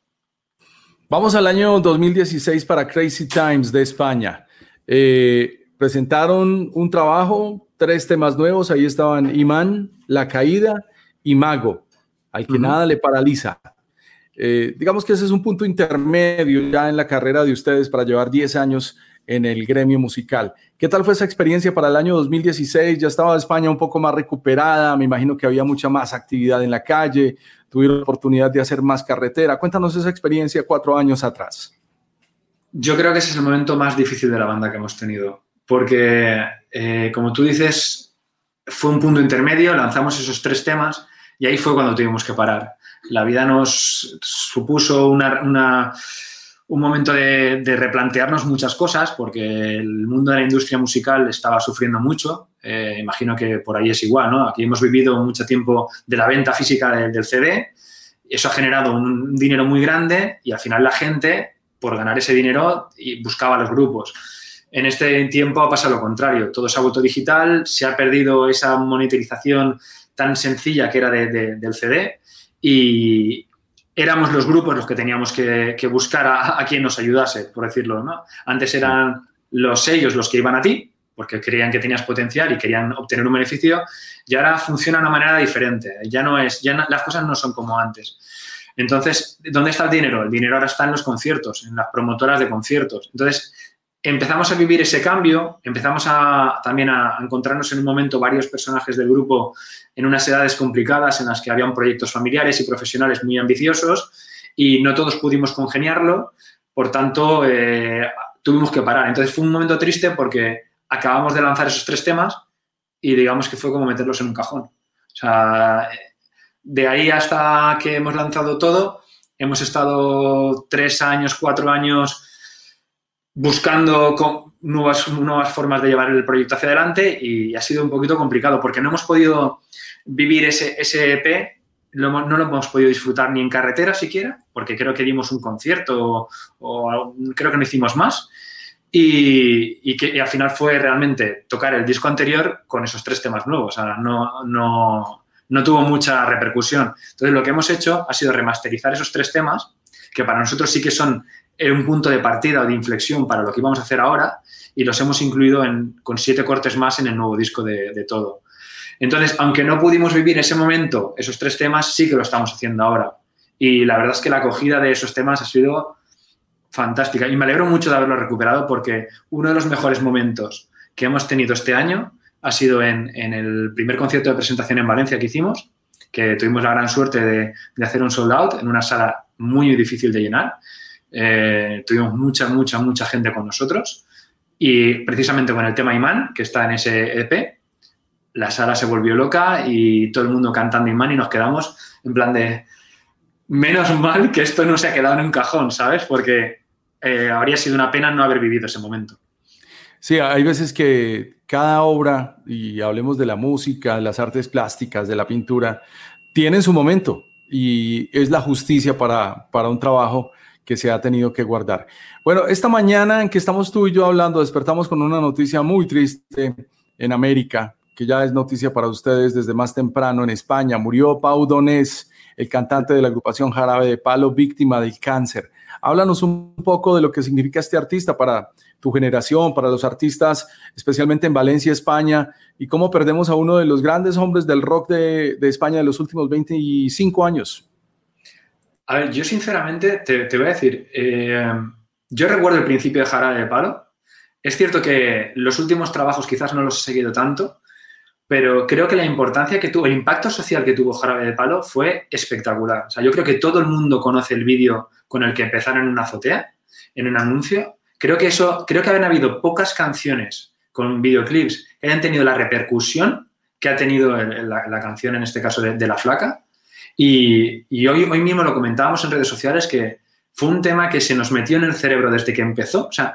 A: Vamos al año 2016 para Crazy Times de España. Eh, presentaron un trabajo, tres temas nuevos, ahí estaban Imán, La Caída y Mago, al que nada le paraliza. Eh, digamos que ese es un punto intermedio ya en la carrera de ustedes para llevar 10 años en el gremio musical. ¿Qué tal fue esa experiencia para el año 2016? Ya estaba España un poco más recuperada, me imagino que había mucha más actividad en la calle, tuvieron oportunidad de hacer más carretera. Cuéntanos esa experiencia cuatro años atrás.
G: Yo creo que ese es el momento más difícil de la banda que hemos tenido porque, eh, como tú dices, fue un punto intermedio, lanzamos esos tres temas y ahí fue cuando tuvimos que parar. La vida nos supuso un momento de, replantearnos muchas cosas porque el mundo de la industria musical estaba sufriendo mucho. Eh, imagino que por ahí es igual, ¿no? Aquí hemos vivido mucho tiempo de la venta física del CD. Eso ha generado un dinero muy grande y al final la gente, por ganar ese dinero, buscaba los grupos. En este tiempo ha pasado lo contrario, todo se ha vuelto digital, se ha perdido esa monetización tan sencilla que era del CD y éramos los grupos los que teníamos que, buscar a, quien nos ayudase, por decirlo. ¿no? Antes eran los sellos los que iban a ti, porque creían que tenías potencial y querían obtener un beneficio, y ahora funciona de una manera diferente. Ya no es, ya las cosas no son como antes. Entonces, ¿dónde está el dinero? El dinero ahora está en los conciertos, en las promotoras de conciertos. Entonces, empezamos a vivir ese cambio, empezamos también a encontrarnos en un momento varios personajes del grupo en unas edades complicadas en las que habían proyectos familiares y profesionales muy ambiciosos y no todos pudimos congeniarlo, por tanto eh, tuvimos que parar. Entonces fue un momento triste porque acabamos de lanzar esos tres temas y digamos que fue como meterlos en un cajón. O sea, de ahí hasta que hemos lanzado todo, hemos estado tres años, cuatro años buscando nuevas, nuevas formas de llevar el proyecto hacia adelante y ha sido un poquito complicado porque no hemos podido vivir ese, ese EP, no, lo hemos podido disfrutar ni en carretera siquiera, porque creo que dimos un concierto o, creo que no hicimos más. Y, que al final fue realmente tocar el disco anterior con esos tres temas nuevos. no, no, no tuvo mucha repercusión. Entonces, lo que hemos hecho ha sido remasterizar esos tres temas, que para nosotros sí que son era un punto de partida o de inflexión para lo que íbamos a hacer ahora y los hemos incluido con siete cortes más en el nuevo disco de, todo. Entonces, aunque no pudimos vivir ese momento, esos tres temas, sí que lo estamos haciendo ahora. Y la verdad es que la acogida de esos temas ha sido fantástica. Y me alegro mucho de haberlo recuperado porque uno de los mejores momentos que hemos tenido este año ha sido en, el primer concierto de presentación en Valencia que hicimos, que tuvimos la gran suerte de, de hacer un sold out en una sala muy difícil de llenar. Eh, tuvimos mucha, mucha, mucha gente con nosotros y precisamente con el tema Imán, que está en ese EP, la sala se volvió loca y todo el mundo cantando Imán y nos quedamos en plan de, menos mal que esto no se ha quedado en un cajón, ¿sabes? Porque eh, habría sido una pena no haber vivido ese momento.
A: Sí, hay veces que cada obra, y hablemos de la música, de las artes plásticas, de la pintura, tienen su momento y es la justicia para, para un trabajo que se ha tenido que guardar. Bueno, esta mañana en que estamos tú y yo hablando, despertamos con una noticia muy triste en América, que ya es noticia para ustedes desde más temprano en España. Murió Pau Donés, el cantante de la agrupación Jarabe de Palo, víctima del cáncer. Háblanos un poco de lo que significa este artista para tu generación, para los artistas, especialmente en Valencia, España, y cómo perdemos a uno de los grandes hombres del rock de, España de los últimos 25 años.
G: A ver, yo sinceramente te, voy a decir, eh, yo recuerdo el principio de Jarabe de Palo. Es cierto que los últimos trabajos quizás no los he seguido tanto, pero creo que la importancia que tuvo, el impacto social que tuvo Jarabe de Palo fue espectacular. O sea, yo creo que todo el mundo conoce el vídeo con el que empezaron en una azotea, en un anuncio. Creo que eso, creo que habían habido pocas canciones con videoclips que hayan tenido la repercusión que ha tenido la, canción, en este caso de, La Flaca. Y, hoy, hoy mismo lo comentábamos en redes sociales que fue un tema que se nos metió en el cerebro desde que empezó. O sea,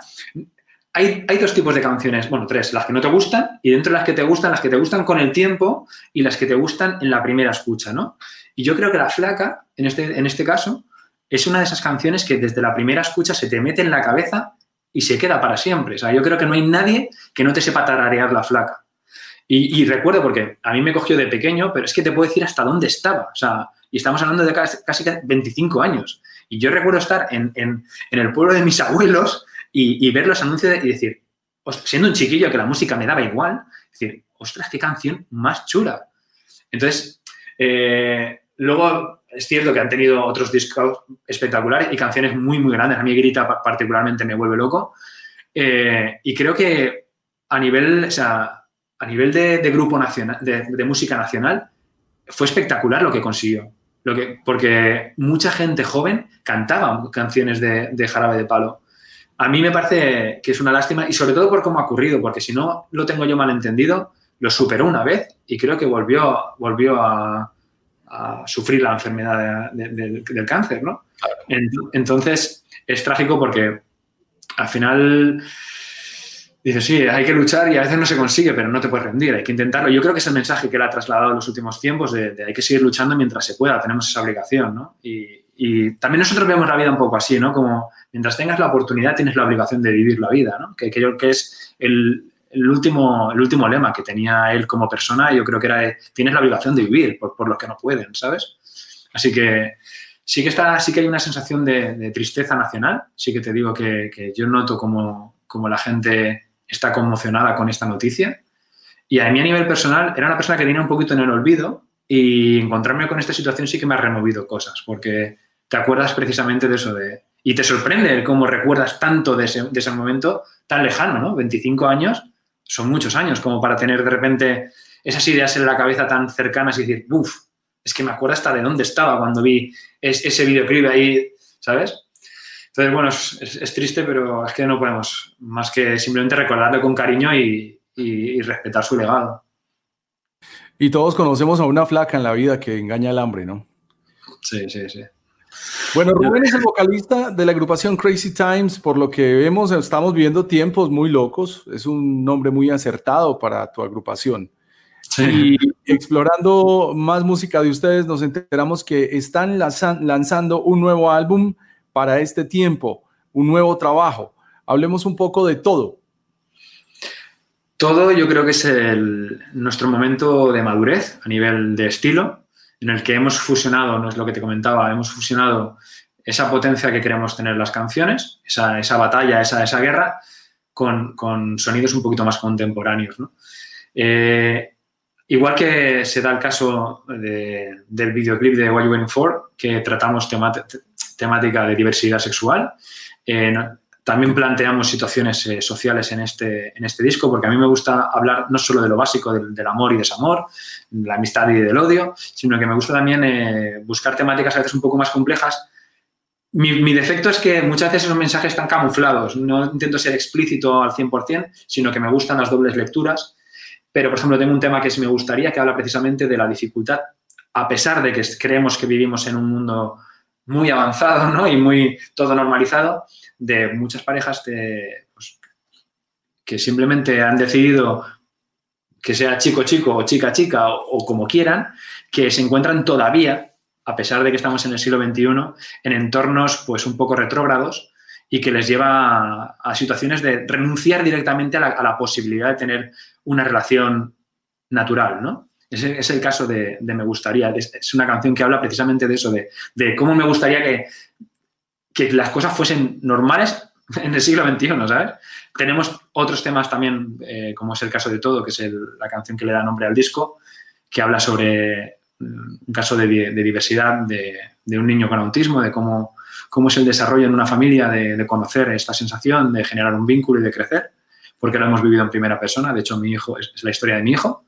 G: hay, dos tipos de canciones, bueno, tres, las que no te gustan y dentro de las que te gustan, las que te gustan con el tiempo y las que te gustan en la primera escucha, ¿no? Y yo creo que La Flaca, en este, en este caso, es una de esas canciones que desde la primera escucha se te mete en la cabeza y se queda para siempre. O sea, yo creo que no hay nadie que no te sepa tararear La Flaca. Y, recuerdo, porque a mí me cogió de pequeño, pero es que te puedo decir hasta dónde estaba. O sea, y estamos hablando de casi, casi 25 años. Y yo recuerdo estar en, en, en el pueblo de mis abuelos y, ver los anuncios y decir, siendo un chiquillo que la música me daba igual, decir, ostras, qué canción más chula. Entonces, eh, luego es cierto que han tenido otros discos espectaculares y canciones muy, muy grandes. A mí Grita particularmente me vuelve loco. Eh, y creo que a nivel, o sea, a nivel de, grupo nacional, de, música nacional, fue espectacular lo que consiguió. Lo que, porque mucha gente joven cantaba canciones de, de Jarabe de Palo a mí me parece que es una lástima y sobre todo por cómo ha ocurrido, porque si no lo tengo yo mal entendido, lo superó una vez y creo que volvió, volvió a, sufrir la enfermedad del cáncer, ¿no? Entonces es trágico porque al final dices, sí, hay que luchar y a veces no se consigue, pero no te puedes rendir, hay que intentarlo. Yo creo que es el mensaje que él ha trasladado en los últimos tiempos de, de hay que seguir luchando mientras se pueda, tenemos esa obligación, ¿no? Y, y también nosotros vemos la vida un poco así, ¿no? Como mientras tengas la oportunidad tienes la obligación de vivir la vida, ¿no? Que creo que es el, último, el último lema que tenía él como persona, yo creo que era, tienes la obligación de vivir por, por los que no pueden, ¿sabes? Así que sí que, está, sí que hay una sensación de, tristeza nacional, sí que te digo que, yo noto como, como la gente está conmocionada con esta noticia. Y a mí a nivel personal era una persona que tenía un poquito en el olvido y encontrarme con esta situación sí que me ha removido cosas, porque te acuerdas precisamente de eso de... Y te sorprende cómo recuerdas tanto de ese, momento tan lejano, ¿no? 25 años son muchos años como para tener de repente esas ideas en la cabeza tan cercanas y decir, uff, es que me acuerdo hasta de dónde estaba cuando vi ese videoclip ahí, ¿sabes? Entonces, bueno, es, triste, pero es que no podemos más que simplemente recordarle con cariño y, y respetar su legado.
A: Y todos conocemos a una flaca en la vida que engaña al hambre, ¿no?
G: Sí, sí, sí.
A: Bueno, Rubén es el vocalista de la agrupación Crazy Times, por lo que vemos, estamos viviendo tiempos muy locos. Es un nombre muy acertado para tu agrupación. Y explorando más música de ustedes, nos enteramos que están lanzando un nuevo álbum para este tiempo, un nuevo trabajo. Hablemos un poco de todo.
G: Todo yo creo que es nuestro momento de madurez a nivel de estilo en el que hemos fusionado, no es lo que te comentaba, hemos fusionado esa potencia que queremos tener las canciones, esa, batalla, esa, guerra, con, sonidos un poquito más contemporáneos. Eh, igual que se da el caso del videoclip de What You Waiting For, que tratamos temática de diversidad sexual, eh, también planteamos situaciones eh, sociales en este, en este disco, porque a mí me gusta hablar no solo de lo básico del, amor y desamor, la amistad y del odio, sino que me gusta también eh, buscar temáticas a veces un poco más complejas. Mi, defecto es que muchas veces esos mensajes están camuflados. No intento ser explícito al 100%, sino que me gustan las dobles lecturas. Pero, por ejemplo, tengo un tema que sí me gustaría, que habla precisamente de la dificultad, a pesar de que creemos que vivimos en un mundo muy avanzado ¿no? y muy todo normalizado de muchas parejas pues, que simplemente han decidido que sea chico chico o chica chica o, como quieran, que se encuentran todavía, a pesar de que estamos en el siglo XXI, en entornos pues un poco retrógrados y que les lleva a, situaciones de renunciar directamente a la, posibilidad de tener una relación natural, ¿no? Es el caso de, Me Gustaría. Es, una canción que habla precisamente de eso, de, cómo me gustaría que, que las cosas fuesen normales en el siglo XXI, ¿sabes? Tenemos otros temas también, eh, como es el caso de Todo, que es la canción que le da nombre al disco, que habla sobre mm, un caso de, diversidad de, un niño con autismo, de cómo, cómo es el desarrollo en una familia de, conocer esta sensación, de generar un vínculo y de crecer, porque lo hemos vivido en primera persona. De hecho, mi hijo es, la historia de mi hijo,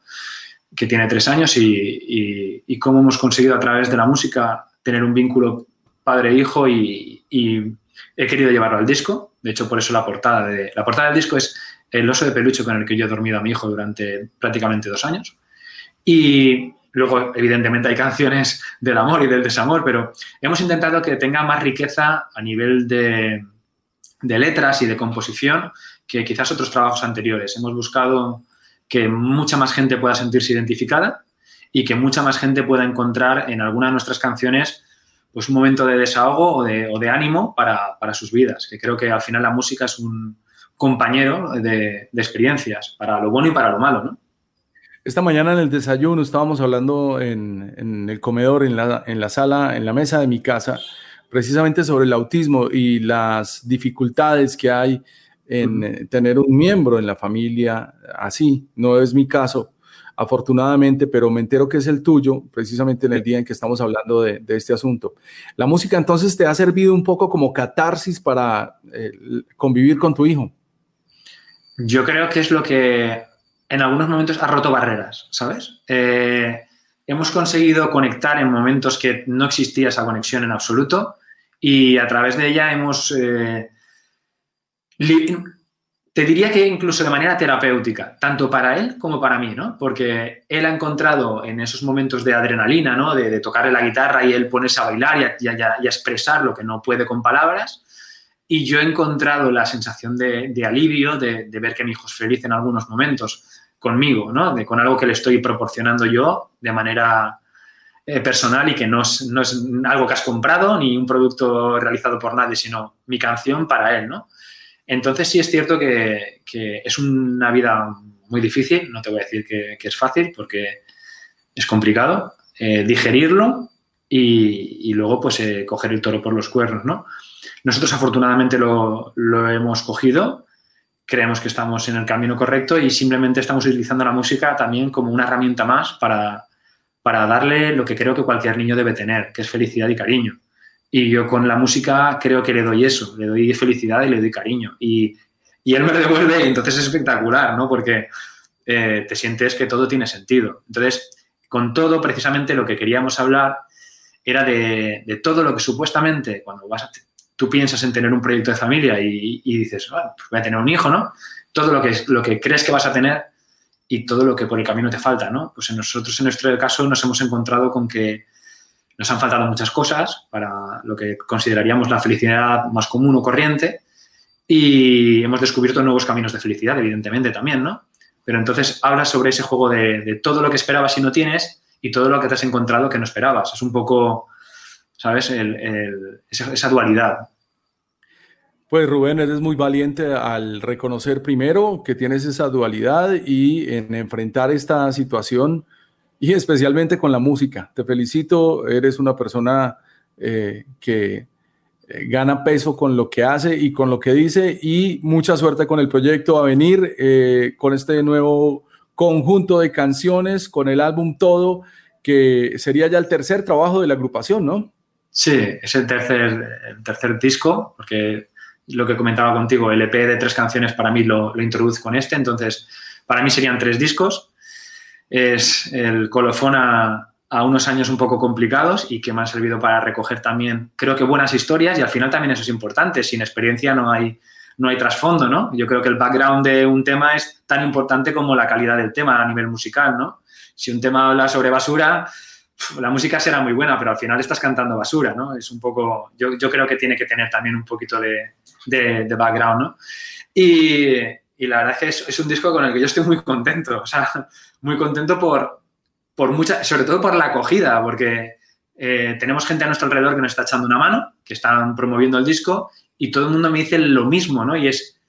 G: que tiene tres años, y, y, cómo hemos conseguido a través de la música tener un vínculo padre-hijo y, y he querido llevarlo al disco de hecho, por eso la portada, de, la portada del disco es el oso de peluche con el que yo he dormido a mi hijo durante prácticamente dos años. Y luego, evidentemente, hay canciones del amor y del desamor, pero hemos intentado que tenga más riqueza a nivel de, de letras y de composición que quizás otros trabajos anteriores. Hemos buscado que mucha más gente pueda sentirse identificada y que mucha más gente pueda encontrar en alguna de nuestras canciones pues un momento de desahogo o de, ánimo para, sus vidas, que creo que al final la música es un compañero de, experiencias, para lo bueno y para lo malo, ¿no?
A: Esta mañana en el desayuno estábamos hablando en, el comedor, en la, en la sala, en la mesa de mi casa, precisamente sobre el autismo y las dificultades que hay en tener un miembro en la familia así. No es mi caso, afortunadamente, pero me entero que es el tuyo, precisamente en el día en que estamos hablando de, este asunto. La música entonces te ha servido un poco como catarsis para eh, convivir con tu hijo.
G: Yo creo que es lo que en algunos momentos ha roto barreras, ¿sabes? Eh, hemos conseguido conectar en momentos que no existía esa conexión en absoluto y a través de ella hemos... Eh, te diría que incluso de manera terapéutica, tanto para él como para mí, ¿no? Porque él ha encontrado en esos momentos de adrenalina, ¿no? De, tocarle la guitarra y él ponerse a bailar y a, expresar lo que no puede con palabras. Y yo he encontrado la sensación de, alivio de, ver que mi hijo es feliz en algunos momentos conmigo, ¿no? De, con algo que le estoy proporcionando yo de manera eh, personal y que no es, no es algo que has comprado ni un producto realizado por nadie, sino mi canción para él, ¿no? Entonces sí es cierto que, es una vida muy difícil, no te voy a decir que, es fácil porque es complicado eh, digerirlo y, luego pues eh, coger el toro por los cuernos, ¿no? Nosotros afortunadamente lo, hemos cogido, creemos que estamos en el camino correcto y simplemente estamos utilizando la música también como una herramienta más para, para darle lo que creo que cualquier niño debe tener, que es felicidad y cariño. Y yo con la música creo que le doy eso, le doy felicidad y le doy cariño. Y, y él me devuelve y entonces es espectacular, ¿no? Porque eh, te sientes que todo tiene sentido. Entonces, con todo, precisamente lo que queríamos hablar era de, de todo lo que supuestamente, cuando vas tú piensas en tener un proyecto de familia y, y dices, bueno, pues voy a tener un hijo, ¿no? Todo lo que, lo que crees que vas a tener y todo lo que por el camino te falta, ¿no? Pues en nosotros, en nuestro caso, nos hemos encontrado con que nos han faltado muchas cosas para lo que consideraríamos la felicidad más común o corriente y hemos descubierto nuevos caminos de felicidad, evidentemente también, ¿no? Pero entonces hablas sobre ese juego de, todo lo que esperabas y no tienes y todo lo que te has encontrado que no esperabas. Es un poco, ¿sabes? esa, esa dualidad.
A: Pues Rubén, eres muy valiente al reconocer primero que tienes esa dualidad y en enfrentar esta situación y especialmente con la música. Te felicito, eres una persona eh, que eh, gana peso con lo que hace y con lo que dice y mucha suerte con el proyecto a venir, eh, con este nuevo conjunto de canciones, con el álbum todo, que sería ya el tercer trabajo de la agrupación, ¿no?
G: Sí, es el tercer, tercer disco, porque lo que comentaba contigo, el EP de tres canciones para mí lo, lo introduzco con este, entonces para mí serían tres discos es el colofón a, unos años un poco complicados y que me ha servido para recoger también, creo que buenas historias y al final también eso es importante. Sin experiencia no hay, no hay trasfondo, ¿no? Yo creo que el background de un tema es tan importante como la calidad del tema a nivel musical, ¿no? Si un tema habla sobre basura, la música será muy buena, pero al final estás cantando basura, ¿no? Es un poco, yo, yo creo que tiene que tener también un poquito de, de, de background, ¿no? Y, y, la verdad es que es, un disco con el que yo estoy muy contento, o sea, muy contento por, por mucha, sobre todo por la acogida, porque eh, tenemos gente a nuestro alrededor que nos está echando una mano, que están promoviendo el disco y todo el mundo me dice lo mismo, ¿no? Y es,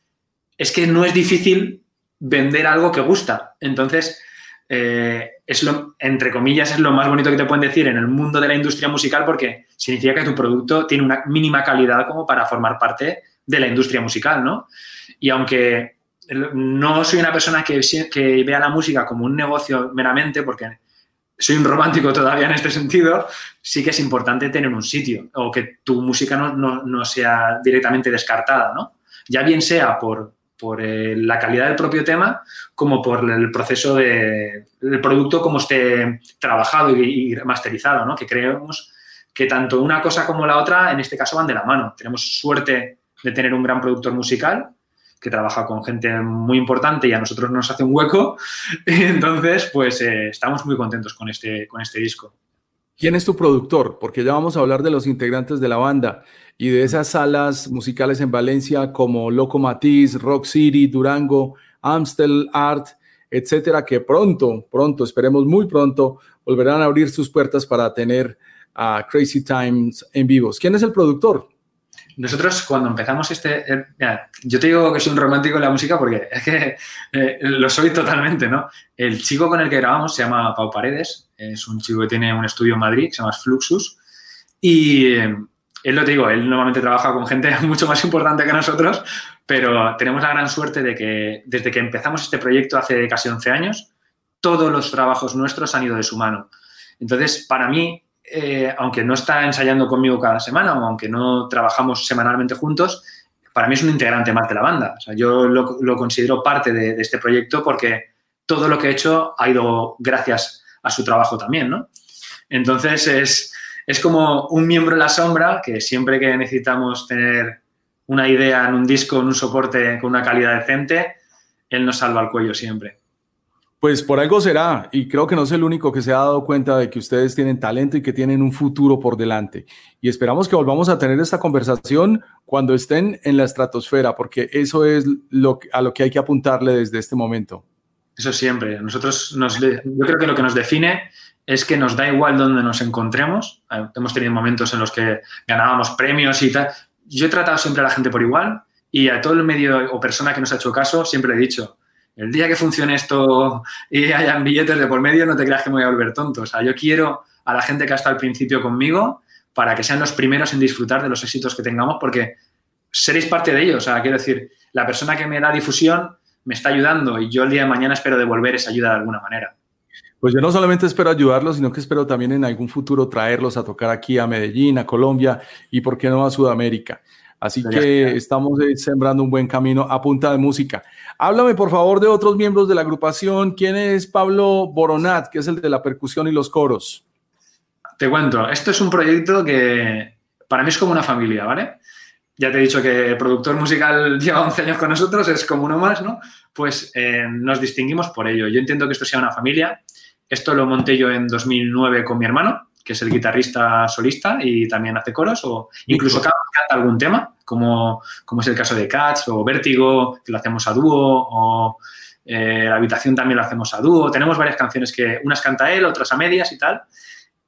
G: es que no es difícil vender algo que gusta. Entonces, eh, es lo, entre comillas, es lo más bonito que te pueden decir en el mundo de la industria musical porque significa que tu producto tiene una mínima calidad como para formar parte de la industria musical, ¿no? Y aunque no soy una persona que, vea la música como un negocio meramente, porque soy un romántico todavía en este sentido, sí que es importante tener un sitio o que tu música no, sea directamente descartada. Ya bien sea por, eh, la calidad del propio tema como por el proceso de, del producto como esté trabajado y, y masterizado, ¿no? Que creemos que tanto una cosa como la otra en este caso van de la mano. Tenemos suerte de tener un gran productor musical que trabaja con gente muy importante y a nosotros nos hace un hueco. Entonces, pues eh, estamos muy contentos con este, con este disco.
A: ¿Quién es tu productor? Porque ya vamos a hablar de los integrantes de la banda y de esas salas musicales en Valencia como Loco Matiz, Rock City, Durango, Amstel Art, etcétera, que pronto, pronto, esperemos muy pronto, volverán a abrir sus puertas para tener a Crazy Times en vivos. ¿Quién es el productor?
G: Nosotros cuando empezamos este... Eh, yo te digo que soy un romántico en la música porque es que eh, lo soy totalmente, ¿no? El chico con el que grabamos se llama Pau Paredes, es un chico que tiene un estudio en Madrid que se llama Fluxus y eh, él lo digo, él normalmente trabaja con gente mucho más importante que nosotros, pero tenemos la gran suerte de que desde que empezamos este proyecto hace casi 11 años, todos los trabajos nuestros han ido de su mano. Entonces, para mí, eh, aunque no está ensayando conmigo cada semana o aunque no trabajamos semanalmente juntos, para mí es un integrante más de la banda. Yo lo, considero parte de, este proyecto porque todo lo que he hecho ha ido gracias a su trabajo también, ¿no? Entonces es, es como un miembro en la sombra que siempre que necesitamos tener una idea en un disco, en un soporte con una calidad decente, él nos salva el cuello siempre.
A: Pues por algo será, y creo que no es el único que se ha dado cuenta de que ustedes tienen talento y que tienen un futuro por delante. Y esperamos que volvamos a tener esta conversación cuando estén en la estratosfera, porque eso es a lo que hay que apuntarle desde este momento.
G: Eso siempre. Nosotros, nos, yo creo que lo que nos define es que nos da igual donde nos encontremos. Hemos tenido momentos en los que ganábamos premios y tal. Yo he tratado siempre a la gente por igual y a todo el medio o persona que nos ha hecho caso siempre he dicho, el día que funcione esto y hayan billetes de por medio, no te creas que me voy a volver tonto. O sea, yo quiero a la gente que ha estado al principio conmigo para que sean los primeros en disfrutar de los éxitos que tengamos, porque seréis parte de ellos. O sea, quiero decir, la persona que me da difusión me está ayudando y yo el día de mañana espero devolver esa ayuda de alguna manera.
A: Pues yo no solamente espero ayudarlos, sino que espero también en algún futuro traerlos a tocar aquí a Medellín, a Colombia y, por qué no, a Sudamérica. Así que estamos sembrando un buen camino a punta de música. Háblame, por favor, de otros miembros de la agrupación. ¿Quién es Pablo Boronat, que es el de la percusión y los coros?
G: Te cuento, esto es un proyecto que para mí es como una familia, ¿vale? Ya te he dicho que el productor musical lleva 11 años con nosotros, es como uno más, ¿no? Pues eh, nos distinguimos por ello. Yo entiendo que esto sea una familia. Esto lo monté yo en 2009 con mi hermano, que es el guitarrista solista y también hace coros, o incluso canta algún tema, como, como es el caso de Cats o Vértigo, que lo hacemos a dúo, o eh, La habitación también lo hacemos a dúo. Tenemos varias canciones que unas canta él, otras a medias y tal.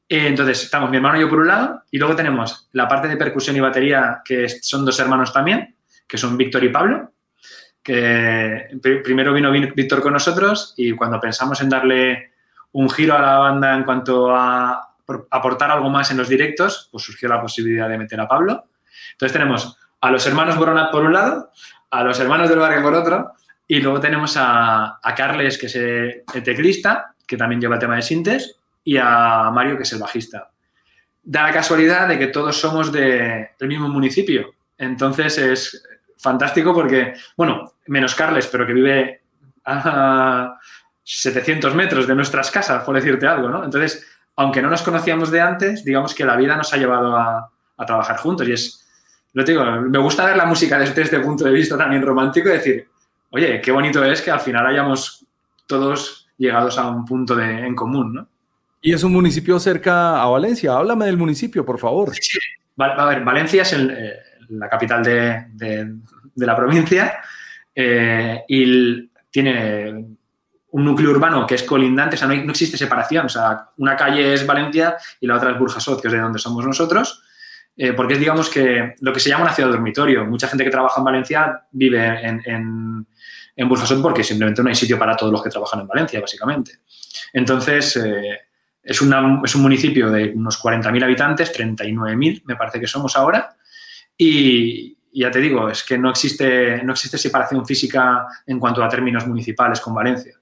G: Eh, entonces, estamos mi hermano y yo por un lado, y luego tenemos la parte de percusión y batería, que son dos hermanos también, que son Víctor y Pablo, que primero vino Víctor con nosotros y cuando pensamos en darle un giro a la banda en cuanto a aportar algo más en los directos, pues surgió la posibilidad de meter a Pablo. Entonces tenemos a los hermanos Boronat por un lado, a los hermanos del barrio por otro, y luego tenemos a, a Carles, que es el teclista, que también lleva el tema de sintes, y a Mario, que es el bajista. Da la casualidad de que todos somos de, del mismo municipio. Entonces es fantástico porque, bueno, menos Carles, pero que vive a 700 metros de nuestras casas, por decirte algo, ¿no? Entonces, aunque no nos conocíamos de antes, digamos que la vida nos ha llevado a, a trabajar juntos. Y es, lo digo, me gusta ver la música desde este punto de vista también romántico y decir, oye, qué bonito es que al final hayamos todos llegados a un punto de, en común, ¿no?
A: Y es un municipio cerca a Valencia. Háblame del municipio, por favor.
G: Sí, a ver, Valencia es eh, la capital de, la provincia eh, y tiene un núcleo urbano que es colindante, o sea, no, existe separación. O sea, una calle es Valencia y la otra es Burjasot, que es de donde somos nosotros. Eh, porque es, digamos, que lo que se llama una ciudad dormitorio. Mucha gente que trabaja en Valencia vive en, en, Burjasot porque simplemente no hay sitio para todos los que trabajan en Valencia, básicamente. Entonces, es, un municipio de unos 40.000 habitantes, 39.000 me parece que somos ahora. Y, ya te digo, es que no existe, no existe separación física en cuanto a términos municipales con Valencia.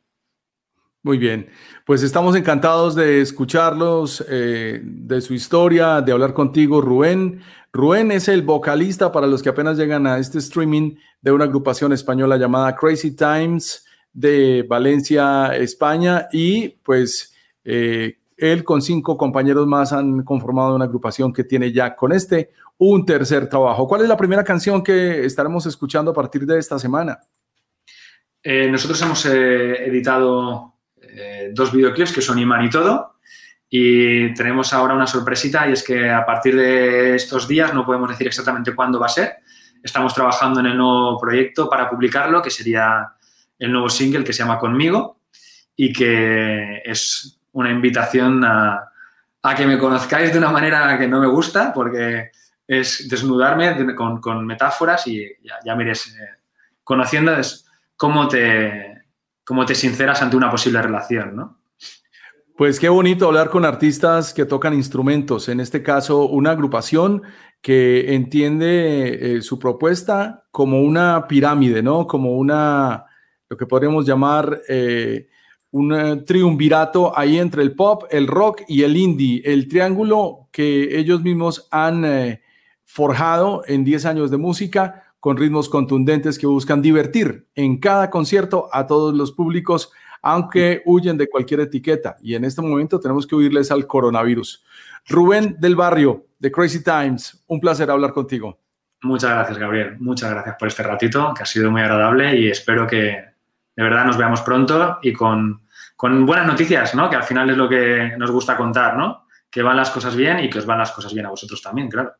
A: Muy bien, pues estamos encantados de escucharlos, eh, de su historia, de hablar contigo, Rubén. Rubén es el vocalista para los que apenas llegan a este streaming de una agrupación española llamada Crazy Times de Valencia, España, y pues eh, él con cinco compañeros más han conformado una agrupación que tiene ya con este un tercer trabajo. ¿Cuál es la primera canción que estaremos escuchando a partir de esta semana?
G: Eh, nosotros hemos editado eh, dos videoclips que son Iman y Todo. Y tenemos ahora una sorpresita y es que a partir de estos días, no podemos decir exactamente cuándo va a ser, estamos trabajando en el nuevo proyecto para publicarlo, que sería el nuevo single que se llama Conmigo y que es una invitación a, que me conozcáis de una manera que no me gusta, porque es desnudarme con, metáforas y ya, ya me iréis eh, conociendo cómo te, cómo te sinceras ante una posible relación, ¿no?
A: Pues qué bonito hablar con artistas que tocan instrumentos, en este caso una agrupación que entiende eh, su propuesta como una pirámide, ¿no? Como una, lo que podríamos llamar eh, un eh, triunvirato ahí entre el pop, el rock y el indie, el triángulo que ellos mismos han forjado en 10 años de música con ritmos contundentes que buscan divertir en cada concierto a todos los públicos, aunque huyen de cualquier etiqueta. Y en este momento tenemos que huirles al coronavirus. Rubén del Barrio, de Crazy Times, un placer hablar contigo.
G: Muchas gracias, Gabriel. Muchas gracias por este ratito, que ha sido muy agradable y espero que de verdad nos veamos pronto y con con buenas noticias, ¿no? Que al final es lo que nos gusta contar, ¿no? Que van las cosas bien y que os van las cosas bien a vosotros también, claro.